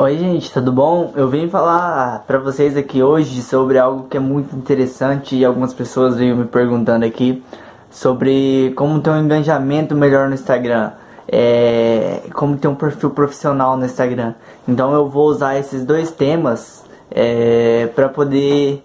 Oi gente, tudo bom? Eu vim falar para vocês aqui hoje sobre algo que é muito interessante e algumas pessoas veio me perguntando aqui sobre como ter um engajamento melhor no Instagram, é, como ter um perfil profissional no Instagram. Então eu vou usar esses dois temas é, para poder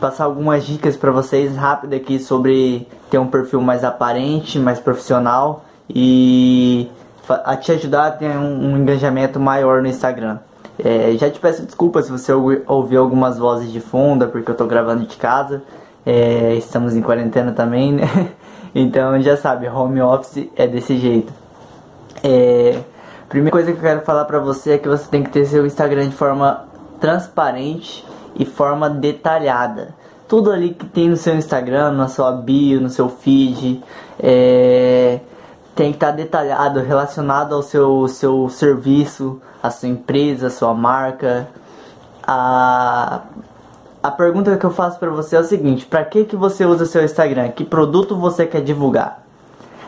passar algumas dicas para vocês rápido aqui sobre ter um perfil mais aparente, mais profissional e a te ajudar a ter um, um engajamento maior no Instagram. É, já te peço desculpas se você ouvir algumas vozes de fundo, porque eu tô gravando de casa. É, estamos em quarentena também, né? Então já sabe, home office é desse jeito. É, primeira coisa que eu quero falar pra você é que você tem que ter seu Instagram de forma transparente e forma detalhada. Tudo ali que tem no seu Instagram, na sua bio, no seu feed, é, tem que estar tá detalhado, relacionado ao seu, seu serviço, a sua empresa, a sua marca. A, a pergunta que eu faço para você é o seguinte: para que, que você usa seu Instagram? Que produto você quer divulgar?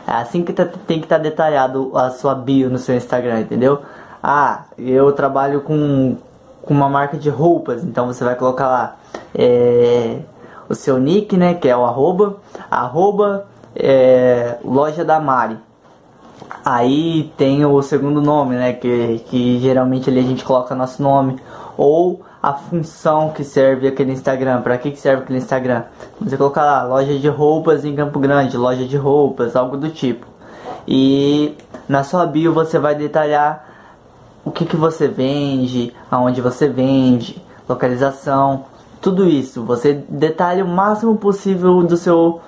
É assim que tá, tem que estar tá detalhado a sua bio no seu Instagram, entendeu? Ah, eu trabalho com, com uma marca de roupas, então você vai colocar lá é, o seu nick, né? Que é o arroba, arroba é, loja da Mari. Aí tem o segundo nome, né? Que, que geralmente ali a gente coloca nosso nome. Ou a função que serve aquele Instagram. Para que, que serve aquele Instagram? Você colocar lá, loja de roupas em Campo Grande, loja de roupas, algo do tipo. E na sua bio você vai detalhar o que, que você vende, aonde você vende, localização, tudo isso. Você detalha o máximo possível do seu,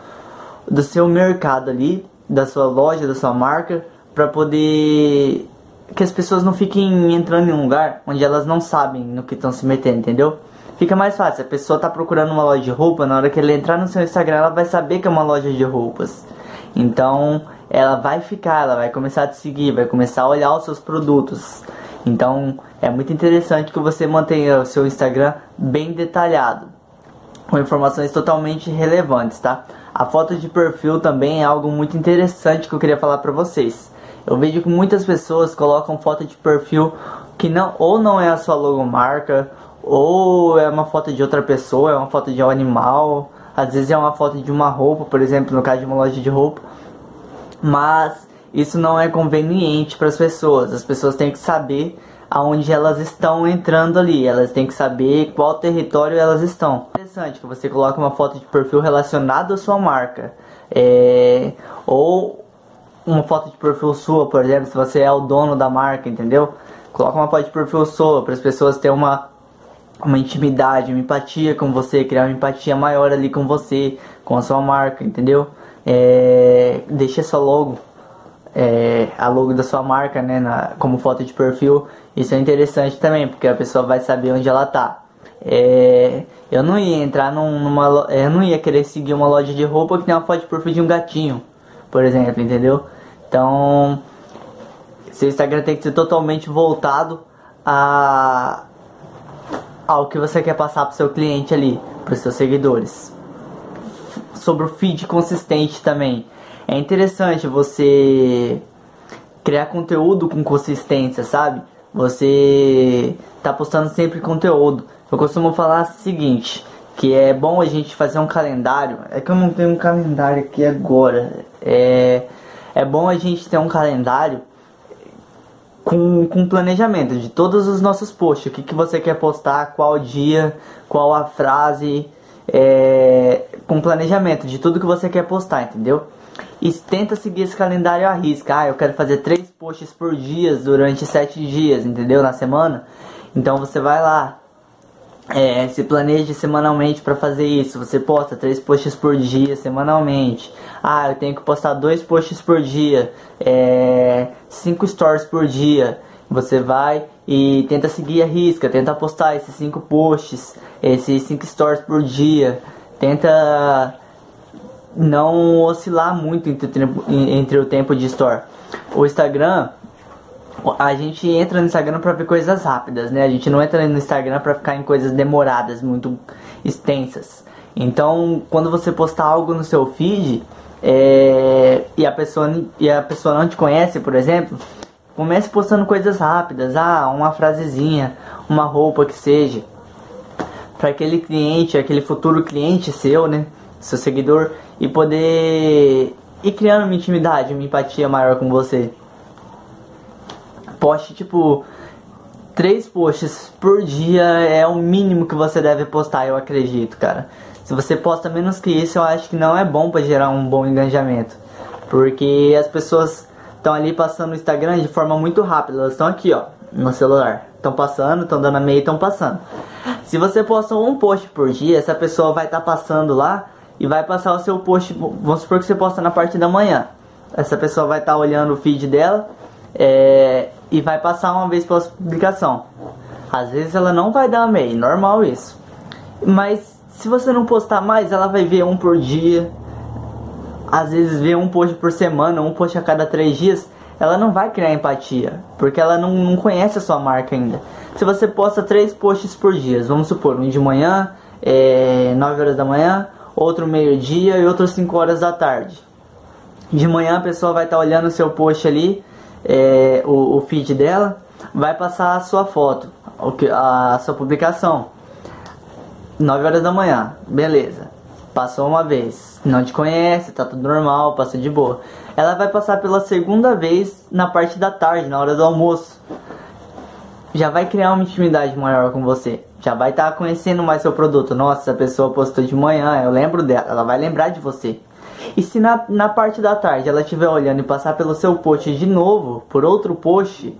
do seu mercado ali, da sua loja, da sua marca, para poder que as pessoas não fiquem entrando em um lugar onde elas não sabem no que estão se metendo, entendeu? Fica mais fácil, a pessoa tá procurando uma loja de roupa, na hora que ela entrar no seu Instagram, ela vai saber que é uma loja de roupas. Então, ela vai ficar, ela vai começar a te seguir, vai começar a olhar os seus produtos. Então, é muito interessante que você mantenha o seu Instagram bem detalhado, com informações totalmente relevantes, tá? A foto de perfil também é algo muito interessante que eu queria falar para vocês. Eu vejo que muitas pessoas colocam foto de perfil que não ou não é a sua logomarca, ou é uma foto de outra pessoa, é uma foto de um animal, às vezes é uma foto de uma roupa, por exemplo, no caso de uma loja de roupa. Mas isso não é conveniente para as pessoas. As pessoas têm que saber aonde elas estão entrando ali. Elas têm que saber qual território elas estão. Interessante que você coloque uma foto de perfil relacionada à sua marca. É, ou uma foto de perfil sua, por exemplo, se você é o dono da marca, entendeu? Coloca uma foto de perfil sua para as pessoas terem uma uma intimidade, uma empatia com você, criar uma empatia maior ali com você, com a sua marca, entendeu? É, deixa sua logo, é, a logo da sua marca, né, na, como foto de perfil. Isso é interessante também, porque a pessoa vai saber onde ela tá. É, eu não ia entrar num, numa, eu não ia querer seguir uma loja de roupa que tem uma foto de perfil de um gatinho, por exemplo, entendeu? Então, seu Instagram tem que ser totalmente voltado a ao que você quer passar para seu cliente ali, para os seus seguidores. Sobre o feed consistente também. É interessante você criar conteúdo com consistência, sabe? Você tá postando sempre conteúdo. Eu costumo falar o seguinte, que é bom a gente fazer um calendário. É que eu não tenho um calendário aqui agora. É é bom a gente ter um calendário com, com planejamento de todos os nossos posts. O que, que você quer postar, qual dia, qual a frase, é, com planejamento de tudo que você quer postar, entendeu? E tenta seguir esse calendário à risca. Ah, eu quero fazer três posts por dia durante sete dias, entendeu? Na semana. Então você vai lá, é, se planeje semanalmente para fazer isso. Você posta três posts por dia semanalmente. Ah, eu tenho que postar dois posts por dia, é, cinco stories por dia. Você vai e tenta seguir a risca, tenta postar esses cinco posts, esses cinco stories por dia. Tenta não oscilar muito entre, entre o tempo de store. O Instagram a gente entra no Instagram para ver coisas rápidas, né? A gente não entra no Instagram para ficar em coisas demoradas, muito extensas. Então, quando você postar algo no seu feed é, e, a pessoa, e a pessoa não te conhece, por exemplo, Comece postando coisas rápidas, ah, uma frasezinha, uma roupa que seja. Para aquele cliente, aquele futuro cliente seu, né? Seu seguidor, e poder ir criando uma intimidade, uma empatia maior com você. Poste tipo três posts por dia é o mínimo que você deve postar, eu acredito, cara. Se você posta menos que isso, eu acho que não é bom para gerar um bom engajamento. Porque as pessoas estão ali passando no Instagram de forma muito rápida. Elas estão aqui, ó, no celular. Estão passando, estão dando a meia e estão passando. Se você posta um post por dia, essa pessoa vai estar tá passando lá e vai passar o seu post. Vamos supor que você posta na parte da manhã. Essa pessoa vai estar tá olhando o feed dela é, e vai passar uma vez pela publicação. Às vezes ela não vai dar meia, normal isso. Mas se você não postar mais, ela vai ver um por dia, às vezes vê um post por semana, um post a cada três dias, ela não vai criar empatia, porque ela não, não conhece a sua marca ainda. Se você posta três posts por dia, vamos supor, um de manhã, é, 9 horas da manhã, outro meio-dia e outro 5 horas da tarde. De manhã a pessoa vai estar tá olhando o seu post ali, é, o, o feed dela, vai passar a sua foto, a sua publicação. 9 horas da manhã, beleza. Passou uma vez, não te conhece, tá tudo normal, passa de boa. Ela vai passar pela segunda vez na parte da tarde, na hora do almoço. Já vai criar uma intimidade maior com você. Já vai estar tá conhecendo mais seu produto. Nossa, essa pessoa postou de manhã, eu lembro dela. Ela vai lembrar de você. E se na, na parte da tarde ela estiver olhando e passar pelo seu post de novo, por outro post,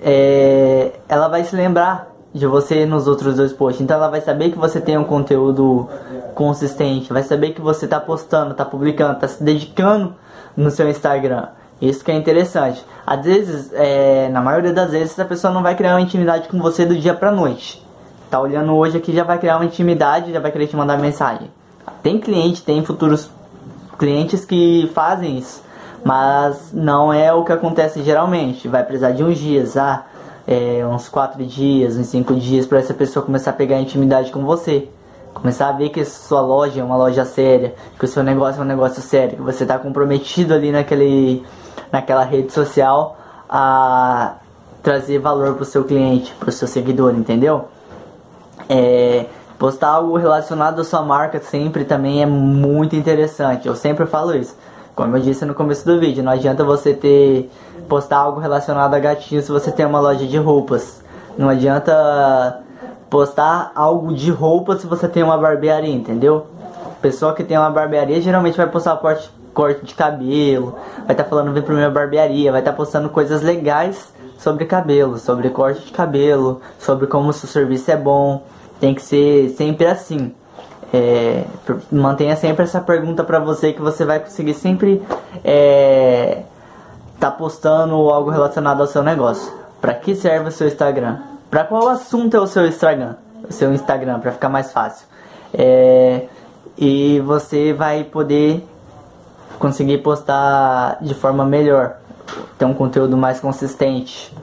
é, ela vai se lembrar de você nos outros dois posts. Então ela vai saber que você tem um conteúdo consistente, vai saber que você está postando, está publicando, está se dedicando no seu Instagram. Isso que é interessante. Às vezes, é, na maioria das vezes, a pessoa não vai criar uma intimidade com você do dia pra noite. Tá olhando hoje aqui, já vai criar uma intimidade, já vai querer te mandar mensagem. Tem cliente, tem futuros clientes que fazem isso, mas não é o que acontece geralmente. Vai precisar de uns dias, ah, é, uns quatro dias, uns cinco dias para essa pessoa começar a pegar intimidade com você. Começar a ver que a sua loja é uma loja séria, que o seu negócio é um negócio sério, que você está comprometido ali naquele, naquela rede social a trazer valor para o seu cliente, para o seu seguidor, entendeu? É, postar algo relacionado à sua marca sempre também é muito interessante. Eu sempre falo isso. Como eu disse no começo do vídeo, não adianta você ter postar algo relacionado a gatinho se você tem uma loja de roupas. Não adianta postar algo de roupa se você tem uma barbearia, entendeu? Pessoa que tem uma barbearia geralmente vai postar corte, corte de cabelo, vai estar tá falando vem pra minha barbearia, vai estar tá postando coisas legais sobre cabelo, sobre corte de cabelo, sobre como o seu serviço é bom. Tem que ser sempre assim. É, mantenha sempre essa pergunta para você que você vai conseguir sempre é, tá postando algo relacionado ao seu negócio. Para que serve o seu Instagram? Para qual assunto é o seu Instagram? O seu Instagram para ficar mais fácil. É, e você vai poder conseguir postar de forma melhor, ter um conteúdo mais consistente.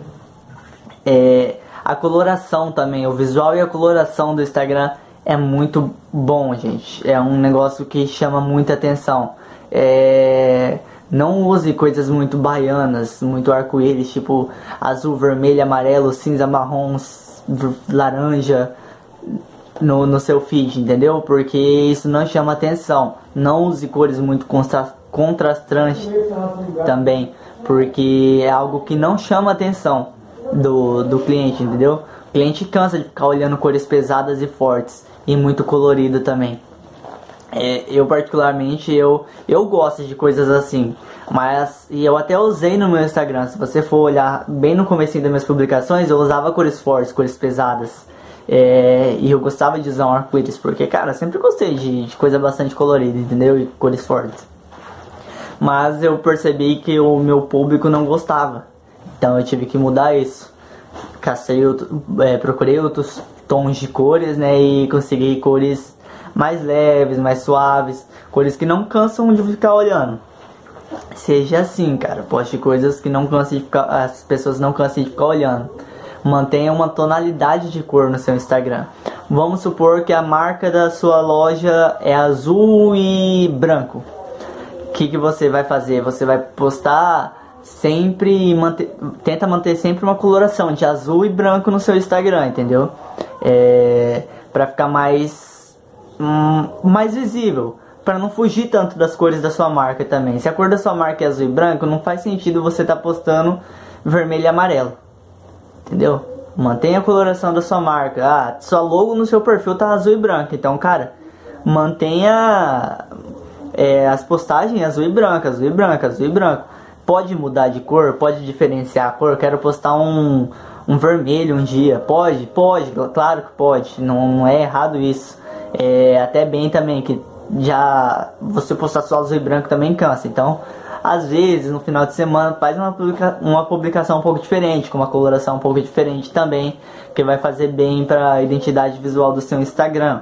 É, a coloração também, o visual e a coloração do Instagram é muito bom, gente. É um negócio que chama muita atenção. É, não use coisas muito baianas, muito arco-íris, tipo azul, vermelho, amarelo, cinza, marrom, laranja no, no seu feed, entendeu? Porque isso não chama atenção. Não use cores muito contra contrastantes também, porque é algo que não chama atenção do, do cliente, entendeu? O cliente cansa de ficar olhando cores pesadas e fortes e muito colorido também. É, eu particularmente eu eu gosto de coisas assim, mas e eu até usei no meu Instagram. Se você for olhar bem no começo das minhas publicações, eu usava cores fortes, cores pesadas. É, e eu gostava de usar um arco-íris, porque, cara, sempre gostei de, de, coisa bastante colorida, entendeu? E cores fortes. Mas eu percebi que o meu público não gostava. Então eu tive que mudar isso. Cacei, é, procurei outros tons de cores, né? E consegui cores mais leves, mais suaves, cores que não cansam de ficar olhando. Seja assim, cara, poste coisas que não cansem de ficar, as pessoas não cansem de ficar olhando. Mantenha uma tonalidade de cor no seu Instagram. Vamos supor que a marca da sua loja é azul e branco. O que, que você vai fazer? Você vai postar sempre manter, tenta manter sempre uma coloração de azul e branco no seu Instagram, entendeu? É, para ficar mais hum, mais visível, para não fugir tanto das cores da sua marca também. Se a cor da sua marca é azul e branco, não faz sentido você estar tá postando vermelho e amarelo. Entendeu? Mantenha a coloração da sua marca. Ah, sua logo no seu perfil tá azul e branco. Então, cara, mantenha é, as postagens azul e branco, azul e branco, azul e branco. Pode mudar de cor, pode diferenciar a cor. Quero postar um, um vermelho um dia. Pode, pode, claro que pode. Não, é errado isso. É até bem também que já você postar só azul e branco também cansa. Então, às vezes, no final de semana, faz uma, publica uma publicação um pouco diferente, com uma coloração um pouco diferente também, que vai fazer bem para a identidade visual do seu Instagram.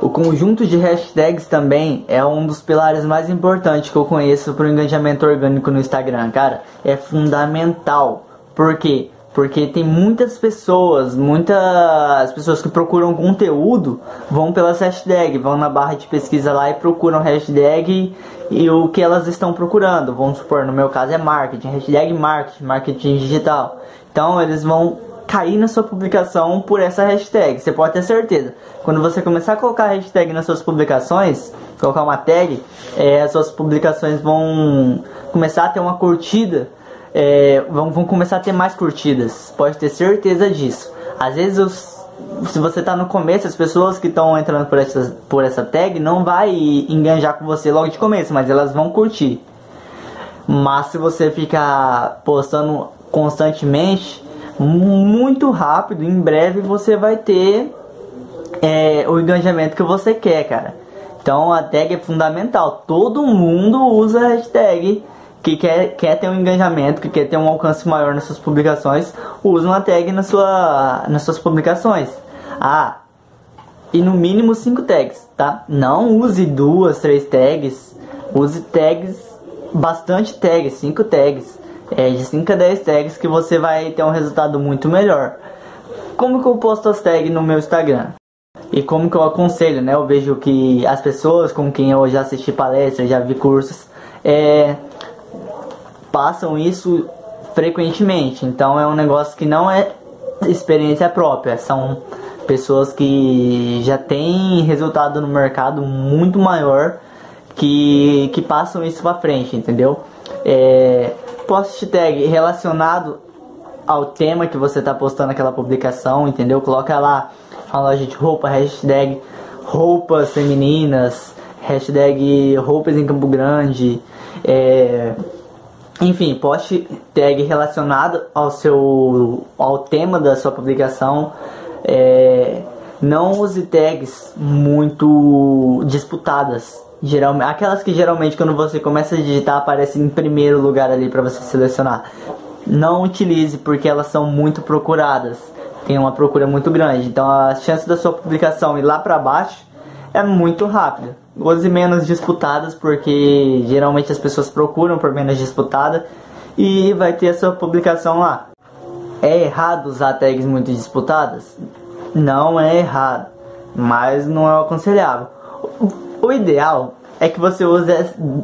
O conjunto de hashtags também é um dos pilares mais importantes que eu conheço para o engajamento orgânico no Instagram, cara. É fundamental. Por quê? Porque tem muitas pessoas, muitas pessoas que procuram conteúdo vão pelas hashtags, vão na barra de pesquisa lá e procuram hashtag e o que elas estão procurando. Vamos supor, no meu caso é marketing, hashtag marketing, marketing digital. Então eles vão cair na sua publicação por essa hashtag. Você pode ter certeza. Quando você começar a colocar hashtag nas suas publicações, colocar uma tag, é, as suas publicações vão começar a ter uma curtida, é, vão, vão começar a ter mais curtidas. Pode ter certeza disso. Às vezes os se você está no começo, as pessoas que estão entrando por essa, por essa tag não vai enganjar com você logo de começo, mas elas vão curtir. Mas se você ficar postando constantemente, muito rápido, em breve você vai ter é, o engajamento que você quer, cara. Então a tag é fundamental. Todo mundo usa a hashtag que quer, quer ter um engajamento, que quer ter um alcance maior nas suas publicações, usa uma tag na sua, nas suas publicações. Ah, e no mínimo 5 tags, tá? Não use duas, três tags. Use tags, bastante tags, 5 tags é, de 5 a 10 tags que você vai ter um resultado muito melhor. Como que eu posto as tags no meu Instagram? E como que eu aconselho, né? Eu vejo que as pessoas com quem eu já assisti palestras, já vi cursos, é, passam isso frequentemente. Então é um negócio que não é experiência própria, são pessoas que já têm resultado no mercado muito maior que, que passam isso pra frente, entendeu? É, post tag relacionado ao tema que você está postando aquela publicação, entendeu? Coloca lá a loja de roupa, hashtag roupas femininas, hashtag roupas em Campo Grande, é, enfim, post tag relacionado ao seu ao tema da sua publicação. É, não use tags muito disputadas, Geralmente, aquelas que geralmente quando você começa a digitar aparecem em primeiro lugar ali para você selecionar. Não utilize porque elas são muito procuradas. Tem uma procura muito grande. Então a chance da sua publicação ir lá para baixo é muito rápida. Use menos disputadas porque geralmente as pessoas procuram por menos disputada e vai ter a sua publicação lá. É errado usar tags muito disputadas? Não é errado, mas não é aconselhável o ideal é que você use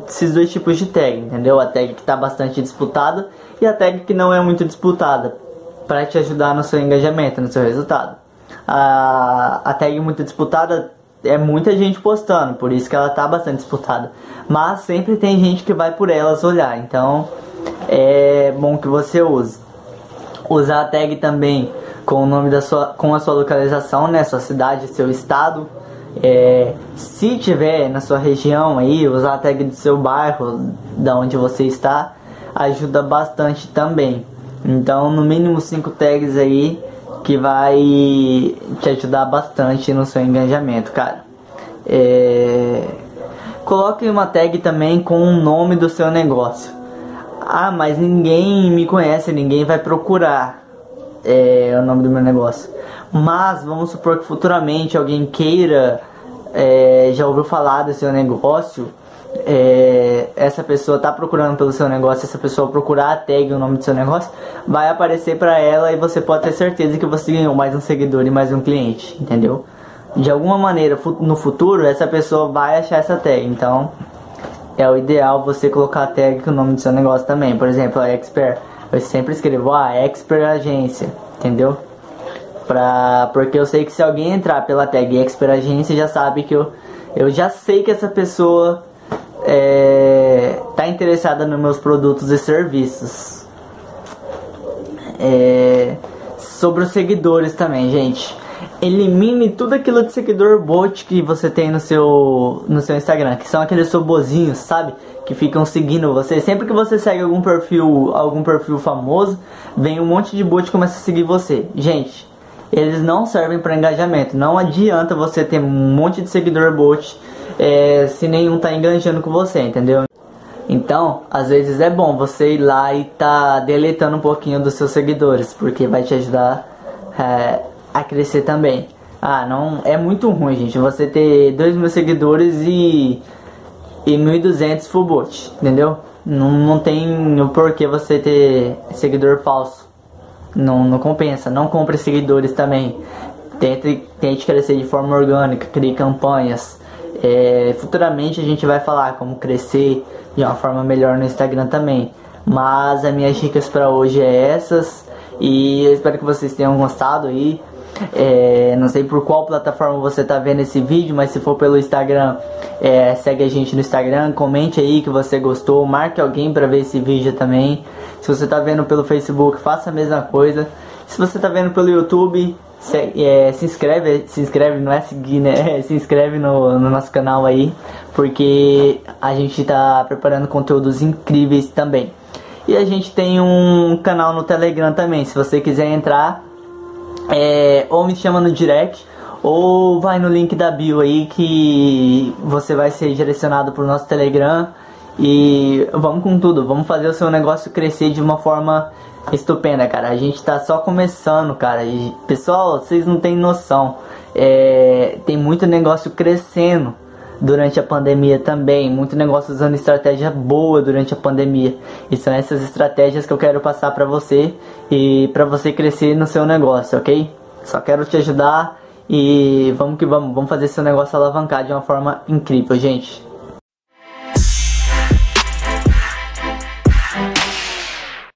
esses dois tipos de tag, entendeu? A tag que está bastante disputada e a tag que não é muito disputada, para te ajudar no seu engajamento, no seu resultado. A, a tag muito disputada é muita gente postando, por isso que ela está bastante disputada. Mas sempre tem gente que vai por elas olhar, então é bom que você use. Usar a tag também com o nome da sua, com a sua localização, né, sua cidade, seu estado é, se tiver na sua região aí, usar a tag do seu bairro, da onde você está, ajuda bastante também. Então, no mínimo 5 tags aí que vai te ajudar bastante no seu engajamento, cara. É... Coloque uma tag também com o nome do seu negócio. Ah, mas ninguém me conhece, ninguém vai procurar é, o nome do meu negócio. Mas vamos supor que futuramente alguém queira, é, já ouviu falar do seu negócio, é, essa pessoa está procurando pelo seu negócio, essa pessoa procurar a tag o nome do seu negócio, vai aparecer para ela e você pode ter certeza que você ganhou mais um seguidor e mais um cliente, entendeu? De alguma maneira, no futuro, essa pessoa vai achar essa tag. Então, é o ideal você colocar a tag com o nome do seu negócio também. Por exemplo, a Expert. Eu sempre escrevo, ah, Expert Agência, entendeu? Pra, porque eu sei que se alguém entrar pela tag Expert Agência, já sabe que eu, eu já sei que essa pessoa é, tá interessada nos meus produtos e serviços. É, sobre os seguidores também, gente. Elimine tudo aquilo de seguidor bot que você tem no seu no seu Instagram, que são aqueles robozinhos, sabe? Que ficam seguindo você. Sempre que você segue algum perfil, algum perfil famoso, vem um monte de bot e começa a seguir você. Gente, eles não servem para engajamento. Não adianta você ter um monte de seguidor bot é, se nenhum tá enganjando com você, entendeu? Então, às vezes é bom você ir lá e tá deletando um pouquinho dos seus seguidores, porque vai te ajudar é, a crescer também. Ah, não é muito ruim, gente, você ter 2 mil seguidores e e 1.200 full bot, entendeu? Não, não tem o porquê você ter seguidor falso. Não, não compensa, não compre seguidores também. Tente, tente crescer de forma orgânica, crie campanhas. É, futuramente a gente vai falar como crescer de uma forma melhor no Instagram também. Mas as minhas dicas para hoje é essas e eu espero que vocês tenham gostado aí. É, não sei por qual plataforma você está vendo esse vídeo, mas se for pelo Instagram, é, segue a gente no Instagram, comente aí que você gostou, marque alguém para ver esse vídeo também. Se você está vendo pelo Facebook, faça a mesma coisa. Se você está vendo pelo YouTube, se, é, se inscreve, se inscreve, não é seguir, né? se inscreve no, no nosso canal aí, porque a gente está preparando conteúdos incríveis também. E a gente tem um canal no Telegram também, se você quiser entrar, é, ou me chama no direct, ou vai no link da bio aí que você vai ser direcionado para o nosso Telegram. E vamos com tudo, vamos fazer o seu negócio crescer de uma forma estupenda, cara. A gente tá só começando, cara. E, pessoal, vocês não têm noção. É, tem muito negócio crescendo durante a pandemia também. Muito negócio usando estratégia boa durante a pandemia. E são essas estratégias que eu quero passar para você e para você crescer no seu negócio, ok? Só quero te ajudar e vamos que vamos, vamos fazer seu negócio alavancar de uma forma incrível, gente.